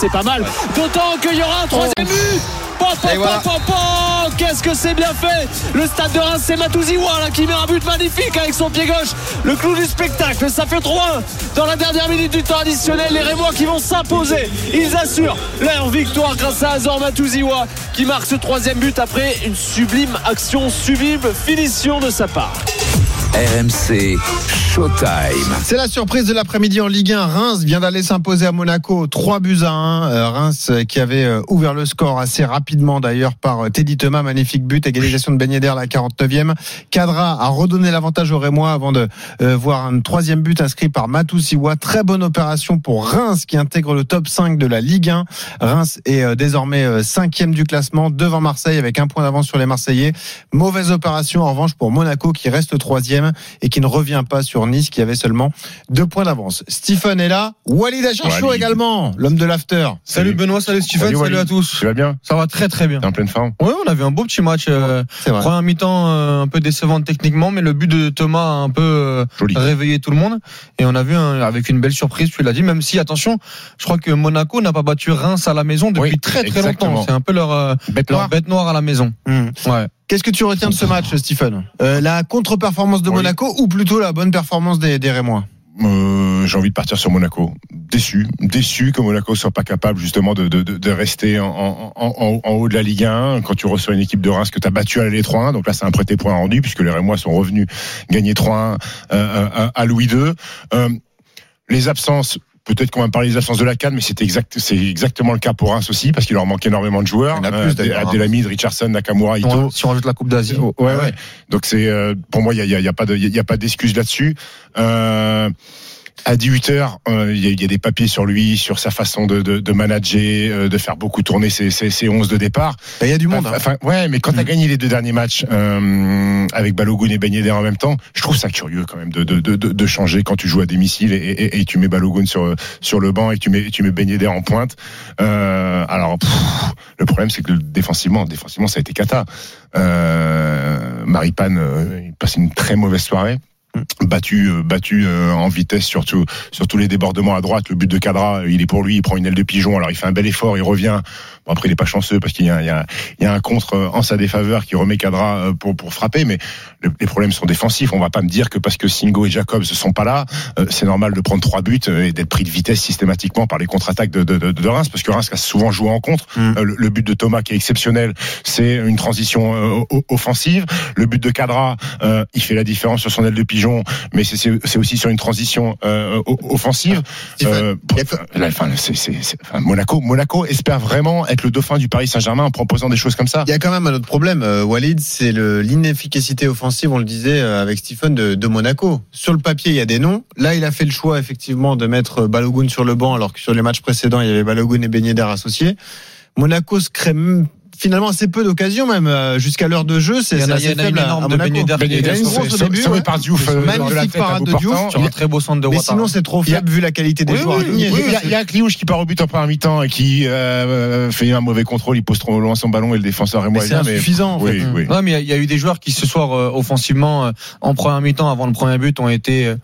c'est pas mal. D'autant qu'il y aura un troisième but. Qu'est-ce que c'est bien fait Le stade de Reims, c'est Matouziwa là, qui met un but magnifique avec son pied gauche. Le clou du spectacle, ça fait 3 dans la dernière minute du temps additionnel. Les Rémois qui vont s'imposer. Ils assurent leur victoire grâce à Azor Matouziwa qui marque ce troisième but après une sublime action, sublime finition de sa part. RMC Showtime. C'est la surprise de l'après-midi en Ligue 1. Reims vient d'aller s'imposer à Monaco 3 buts à 1. Euh, Reims euh, qui avait euh, ouvert le score assez rapidement d'ailleurs par Teddy Thomas. Magnifique but, égalisation de Ben Yedder la 49e. Cadra a redonné l'avantage aux Rémois avant de voir un troisième but inscrit par Matou Siwa. Très bonne opération pour Reims qui intègre le top 5 de la Ligue 1. Reims est désormais cinquième du classement devant Marseille avec un point d'avance sur les Marseillais. Mauvaise opération en revanche pour Monaco qui reste troisième et qui ne revient pas sur Nice qui avait seulement deux points d'avance. Stephen est là, Walid Acharcho également, l'homme de l'after. Salut, Benoît, salut Stephen, salut, à tous. Tu vas bien Ça va très très bien. T'es en pleine forme Oui, on avait un beau petit match. Euh, première mi-temps euh, un peu décevante techniquement, mais le but de Thomas a un peu euh, réveillé tout le monde et on a vu avec une belle surprise, tu l'as dit, même si attention, je crois que Monaco n'a pas battu Reims à la maison depuis très très longtemps. C'est un peu leur, bête, noire. bête noire à la maison. Mmh. Ouais. Qu'est-ce que tu retiens de ce match, Stephen euh, La contre-performance de Monaco ou plutôt la bonne performance des, des Rémois euh, j'ai envie de partir sur Monaco. Déçu, déçu que Monaco soit pas capable justement de, de, de rester en, en, en, haut de la Ligue 1 quand tu reçois une équipe de Reims que tu as battu à l'aller 3-1. Donc là, c'est un prêté point rendu puisque les Rémois sont revenus gagner 3-1 euh, à Louis II. Euh, les absences, Peut-être qu'on va parler des absences de la Cannes, mais c'était exact, c'est exactement le cas pour Reims aussi, parce qu'il leur manque énormément de joueurs. Il y en a plus, euh, Richardson, Nakamura, Ito. Si on rajoute la Coupe d'Asie. Ouais, ouais. Donc c'est, euh, pour moi, il y a, y a, pas de, il y a pas d'excuse là-dessus. Euh, à 18 h euh, il y, a des papiers sur lui, sur sa façon de, de, de manager, euh, de faire beaucoup tourner ses, ses, ses 11 de départ. Il y a du monde. Hein. Enfin, ouais, mais quand tu as mm. gagné les deux derniers matchs euh, avec Balogun et Ben Yedder en même temps, je trouve ça curieux quand même de, de, de, de changer quand tu joues à domicile et, et, et, tu mets Balogun sur sur le banc et tu mets tu mets Ben Yedder en pointe. Euh, alors le problème c'est que défensivement, défensivement ça a été cata. Euh, Maripane il passe une très mauvaise soirée battu euh, battu euh, en vitesse surtout sur tous les débordements à droite. Le but de Cadra il est pour lui il prend une aile de pigeon. Alors il fait un bel effort il revient. Bon après il est pas chanceux parce qu'il y a, il y, a, il y a un contre euh, en sa défaveur qui remet Cadra pour pour frapper. Mais les problèmes sont défensifs. On va pas me dire que parce que Singo et Jacobs sont pas là c'est normal de prendre trois buts et d'être pris de vitesse systématiquement par les contre-attaques de, de, de, de, Reims parce que Reims a souvent joué en contre. Mm. le, but de Thomas qui est exceptionnel c'est une transition offensive. Le but de Cadra il fait la différence sur son aile de pigeon mais c'est aussi sur une transition euh, offensive. Euh, Monaco, Monaco espère vraiment être le dauphin du Paris Saint-Germain en proposant des choses comme ça. Il y a quand même un autre problème, euh, Walid, c'est l'inefficacité offensive, on le disait avec Stephen, de, Monaco. Sur le papier, il y a des noms. Là, il a fait le choix effectivement de mettre Balogun sur le banc, alors que sur les matchs précédents, il y avait Balogun et Ben associés. Monaco se crée finalement assez peu d'occasions même euh, jusqu'à l'heure de jeu c'est assez faible à, à Monaco. Il y a une grosse au début par Diouf euh, magnifique parade de Diouf. sur un très beau centre de mais sinon c'est trop faible vu la qualité des joueurs. il y a Cliouche qui part au but en première mi-temps et qui euh, fait un mauvais contrôle. Il pose trop loin son ballon et le défenseur est moyen c'est insuffisant non mais il y a eu des joueurs qui ce soir offensivement en première mi-temps avant le premier but ont été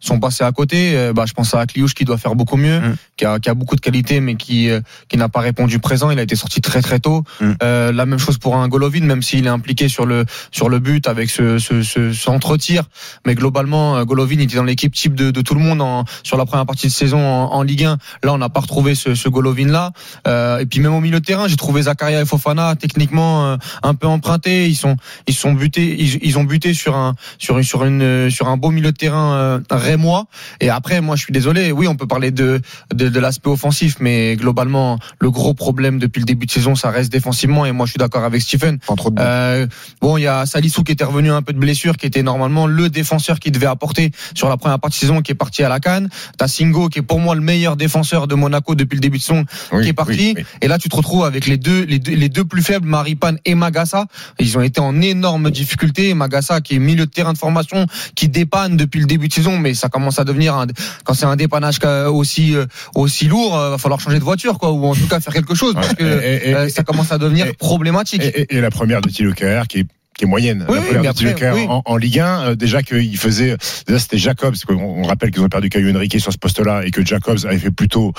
sont passés à côté. Euh, bah, je pense à Cliouche qui doit faire beaucoup mieux, mm. qui, a, qui, a, beaucoup de qualité, mais qui, euh, qui n'a pas répondu présent. Il a été sorti très très tôt. Mm. Euh, la même chose pour un Golovin, même s'il est impliqué sur le sur le but avec ce, ce, ce, ce entre-tir. Mais globalement, euh, Golovin était dans l'équipe type de, de, tout le monde en, sur la première partie de saison en, en Ligue 1. Là, on n'a pas retrouvé ce, ce Golovin là. Euh, et puis même au milieu de terrain, j'ai trouvé Zakaria et Fofana techniquement un peu empruntés. Ils sont ils sont butés ils, ils ont buté sur un sur une sur une sur un beau milieu de terrain moi Et après, moi, je suis désolé. Oui, on peut parler de de, de l'aspect offensif, mais globalement, le gros problème depuis le début de saison, ça reste défensivement. Et moi, je suis d'accord avec Stephen. Euh, bon, il y a Salissou qui était revenu un peu de blessure, qui était normalement le défenseur qui devait apporter sur la première partie de saison, qui est parti à la canne. T'as Singo, qui est pour moi le meilleur défenseur de Monaco depuis le début de saison, qui est parti. Et là, tu te retrouves avec les deux, les deux, les deux plus faibles, Maripane et Magassa. Ils ont été en énorme difficulté. Magassa, qui est milieu de terrain de formation, qui dépanne depuis le début de saison, mais ça commence à devenir un, quand c'est un dépannage aussi euh, aussi lourd, euh, va falloir changer de voiture quoi, ou en tout cas faire quelque chose parce que euh, ça commence à devenir problématique. Et, la première de Thilo qui est qui est moyenne. Oui, en, en, Ligue 1, déjà qu'il faisait, déjà c'était Jacobs, on, rappelle qu'ils ont perdu Caillou Henrique sur ce poste-là et que Jacobs avait fait plutôt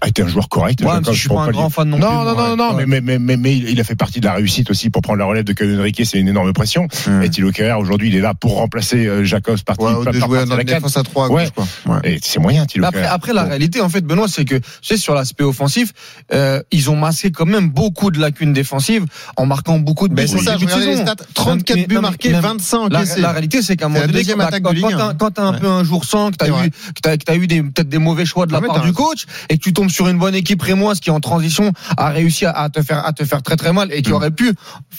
a été un joueur correct. Ouais, mais je suis pas un grand fan non, Non, plus. non, non, non, ouais. mais, mais, mais, mais il a fait partie de la réussite aussi pour prendre la relève de Kevin Riquet, c'est une énorme pression. Et Thilo Kerrer, aujourd'hui, il est là pour remplacer euh, Jacobs parti, par- de par- jouer parti à la défense à 3 à Ouais. gauche, quoi. Ouais. Et c'est moyen, Thilo après, après, la réalité, en fait, Benoît, c'est que, tu sais, sur l'aspect offensif, euh, ils ont masqué quand même beaucoup de lacunes défensives en marquant beaucoup de buts c'est ça, je de les stats. 34 Mais- buts non, marqués, même- 25 La, encaissés. la réalité, c'est qu'à un moment donné, quand, attaque quand, de Ligue quand 1. t'as- un peu un jour sans, que t'as eu, peut-être des mauvais choix de la Ah, part du coach et que tu tombes sur une bonne équipe rémoise qui en transition a réussi à, te faire, à te faire très très mal et qui Mm. aurait pu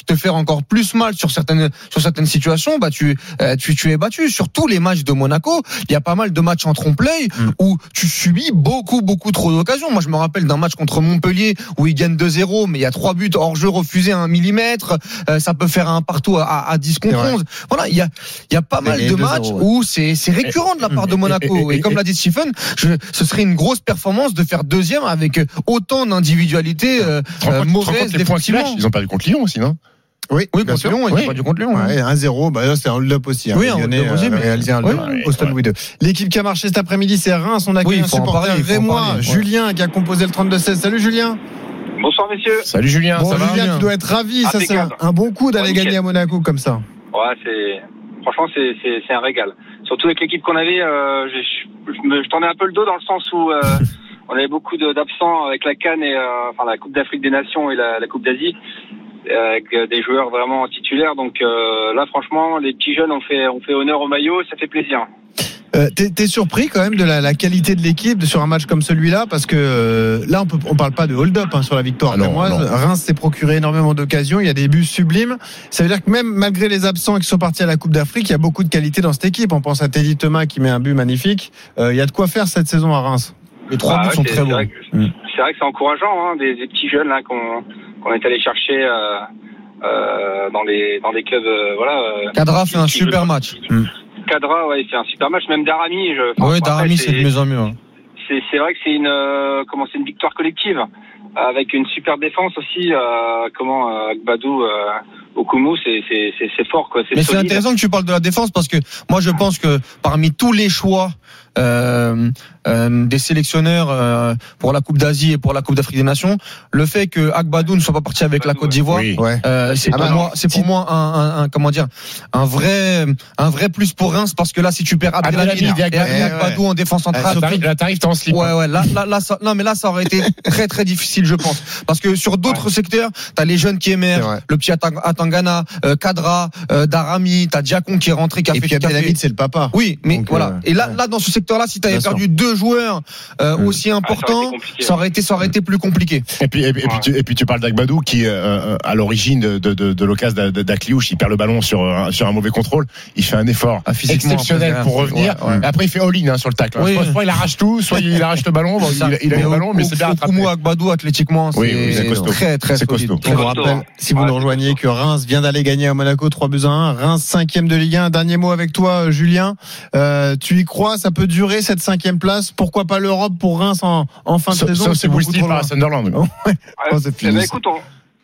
te faire encore plus mal sur certaines, sur certaines situations, bah tu, euh, tu, tu es battu. Sur tous les matchs de Monaco, il y a pas mal de matchs en trompe-l'œil Mm. où tu subis beaucoup, beaucoup trop d'occasions. Moi, je me rappelle d'un match contre Montpellier où ils gagnent 2-0, mais il y a trois buts hors jeu refusés à un millimètre. Euh, ça peut faire un partout à, à 10 contre C'est vrai. 11. Voilà, il y a, il y a pas mal de 2-0, matchs ouais. où c'est, c'est récurrent de la part de Monaco. et- Et, et- comme l'a dit Stephen, je, ce serait une grosse performance de faire deuxième avec autant d'individualité euh, euh, te rends mauvaise défensivement. Ils ont perdu contre Lyon aussi, non? Oui, Oui, bien contre sûr. Lyon, ils Oui. ont pas du contre Lyon. hein. Ouais, 1-0, bah là un hold-up aussi. hein. Oui, un hold-up aussi, euh, mais- réalisé un hold-up oui, au Stade. Louis II. L'équipe qui a marché cet après-midi, c'est Reims. On a Oui, un supporter rémois. Julien, qui a composé le 32-16. Salut Julien. Bonsoir messieurs. Salut Julien, Bon, ça va? Julien, tu dois être ravi. Ça, c'est un, bon coup d'aller Ouais, gagner à Monaco comme ça. Ouais, c'est franchement c'est un régal. Surtout avec l'équipe qu'on avait, euh, je, je, je me- je tendais un peu le dos dans le sens où euh, on avait beaucoup d'absents avec la Cannes et euh, enfin la Coupe d'Afrique des Nations et la, la Coupe d'Asie euh, avec euh, des joueurs vraiment titulaires. Donc euh, là, franchement, les petits jeunes ont fait ont fait honneur au maillot, ça fait plaisir. Euh, T'es t'es surpris quand même de la, la qualité de l'équipe sur un match comme celui-là? Parce que euh, là on peut on parle pas de hold-up hein, sur la victoire Ah non, rémoise. non. Reims s'est procuré énormément d'occasions, il y a des buts sublimes. Ça veut dire que même malgré les absents qui sont partis à la Coupe d'Afrique, il y a beaucoup de qualité dans cette équipe. On pense à Teddy Thomas qui met un but magnifique. Euh, il y a de quoi faire cette saison à Reims. Les trois Ah buts ouais, sont c'est- très c'est bons. vrai que- Mm. C'est vrai que c'est encourageant, hein, des, des petits jeunes là qu'on est allé chercher euh, euh, dans les dans des clubs, euh, voilà. Kadra fait un super match. Cadra, ouais, c'est un super match. Même Darami, je. après, Darami, c'est de mieux en mieux. hein. c'est c'est vrai que c'est une comment c'est une victoire collective avec une super défense aussi. Comment Badou Okumu, c'est fort quoi. Mais c'est intéressant que tu parles de la défense parce que moi je pense que parmi tous les choix euh, euh, des sélectionneurs euh, pour la Coupe d'Asie et pour la Coupe d'Afrique des Nations, le fait que Agbadou ne soit pas parti avec la Côte d'Ivoire, Oui. Ouais. euh, c'est Ah pour bah, moi, c'est pour moi un, un- un- comment dire, un vrai, un vrai plus pour Reims parce que là, si tu perds Abdelhamid et Agbadou, Agbadou en défense centrale, t'arrives- Là, t'arrives, t'es en slip. Ouais, ouais, là, là, là, ça, non, mais là, ça aurait été très, très difficile, je pense. Parce que sur d'autres secteurs, t'as les jeunes qui émergent, le petit Atang- Atangana, euh, Kadra, euh, Darami, t'as Diakon qui est rentré, qui a Et fait puis Abdelhamid, c'est le papa. Oui, mais Donc, voilà. euh, Et là, ouais. là, dans ce secteur-là, si t'avais sûr. perdu deux joueurs euh, Mm. aussi importants, compliqué. ça aurait été, ça aurait été plus compliqué. Et puis, et, puis- et puis, tu, et puis tu parles d'Agbadou qui, à l'origine de, de, de, de l'occasion d'A- d'Akliouche, il perd le ballon sur, un- sur un mauvais contrôle. Il fait un effort Ah, physiquement, exceptionnel pour revenir. ouais, après, il fait all-in hein, sur le tacle. hein. Oui. Soit, soit il arrache tout, soit il arrache le ballon. Bon, il, il a Mais le ballon, mais c'est bien rattrapé. Agbadou, athlétiquement, c'est Oui, oui, c'est costaud. très, très C'est solide. costaud. On vous rappelle, si vous nous rejoignez, que Reims vient d'aller gagner à Monaco 3 buts à 1. Reims cinquième de Ligue 1. Un dernier mot avec toi, Julien. Euh, tu y crois? Ça peut durer cette cinquième place? Pourquoi pas l'Europe pour Reims en, en fin de Sauf, saison? sauf C'est loin. à Sunderland. Oh, ouais. Oh, Eh fini. ben, écoute, on,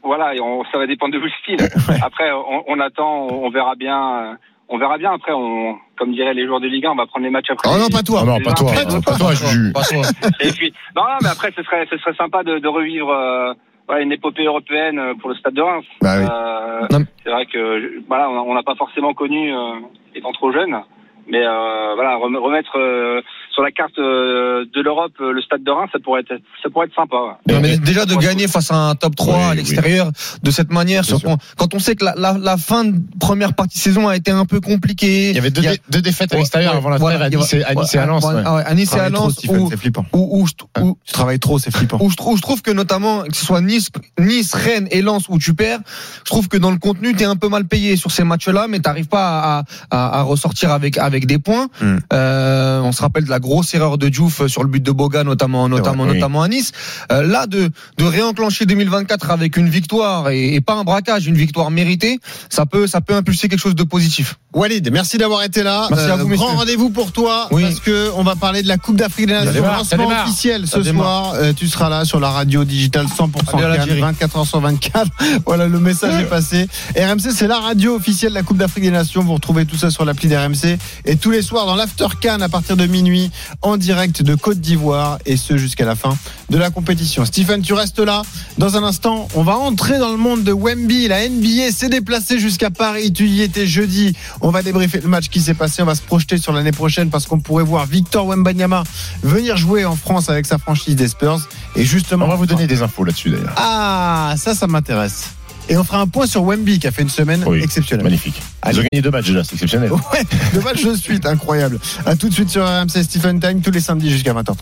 voilà, on, ça va dépendre de style. Après, on, on attend, on verra bien. euh, On verra bien. Après, on, comme diraient les joueurs de Ligue 1, on va prendre les matchs après. Oh non, pas toi. Ah non, pas toi. Pas toi. Pas toi, Juju. Pas toi. Et puis, non, non, mais après, ce serait, ce serait sympa de, de revivre euh, ouais, une épopée européenne euh, pour le Stade de Reims. Bah oui. Euh, c'est vrai que, voilà, on n'a pas forcément connu euh, étant trop jeune, mais euh, voilà, rem- remettre euh, sur la carte euh, de l'Europe euh, le Stade de Reims, ça pourrait être, ça pourrait être sympa. ouais. Non, mais déjà de gagner face à un top 3 Oui, à oui. l'extérieur de cette manière, sur quand, quand on sait que la, la, la fin de première partie de saison a été un peu compliquée. Il y avait deux, y a- dé- deux défaites à l'extérieur ouais, avant la voilà, trêve à Nice et à, Nice et à Lens. ouais, ouais. ah ouais, à Nice et à Lens, où, c'est flippant. où, où Tu travailles trop, c'est flippant. où je trouve, je trouve que notamment que ce soit Nice, Nice, Rennes et Lens où tu perds, je trouve que dans le contenu t'es un peu mal payé sur ces matchs-là, mais t'arrives pas à, à, à ressortir avec avec des points. Hmm. Euh, on se rappelle de la grosse erreur de Diouf sur le but de Boga, notamment notamment vrai, oui. notamment à Nice. Euh, là de de réenclencher 2024 avec une victoire et, et pas un braquage, une victoire méritée, ça peut ça peut impulser quelque chose de positif. Walid, merci d'avoir été là. Euh, Merci à vous, grand rendez-vous pour toi Oui. parce que on va parler de la Coupe d'Afrique des Nations. Lancement officiel ce soir. Euh, tu seras là sur la radio digitale 100% Allez à Cannes, l'Algérie. 24 heures sur 24. voilà, le message est passé. RMC, c'est la radio officielle de la Coupe d'Afrique des Nations. Vous retrouvez tout ça sur l'appli d'RMC et tous les soirs dans l'After Cannes à partir de minuit. En direct de Côte d'Ivoire et ce jusqu'à la fin de la compétition. Stephen, tu restes là. Dans un instant, on va entrer dans le monde de Wemby. La NBA s'est déplacée jusqu'à Paris. Tu y étais jeudi. On va débriefer le match qui s'est passé. On va se projeter sur l'année prochaine parce qu'on pourrait voir Victor Wembanyama venir jouer en France avec sa franchise des Spurs. Et justement, On va vous donner des infos là-dessus d'ailleurs. Ah, ça, ça m'intéresse. Et on fera un point sur Wemby qui a fait une semaine Oui, exceptionnelle. Magnifique. Allez. Ils ont gagné deux matchs déjà, c'est exceptionnel. Ouais, le match de suite, incroyable. À tout de suite sur RMC Stephen Time tous les samedis jusqu'à 20h30.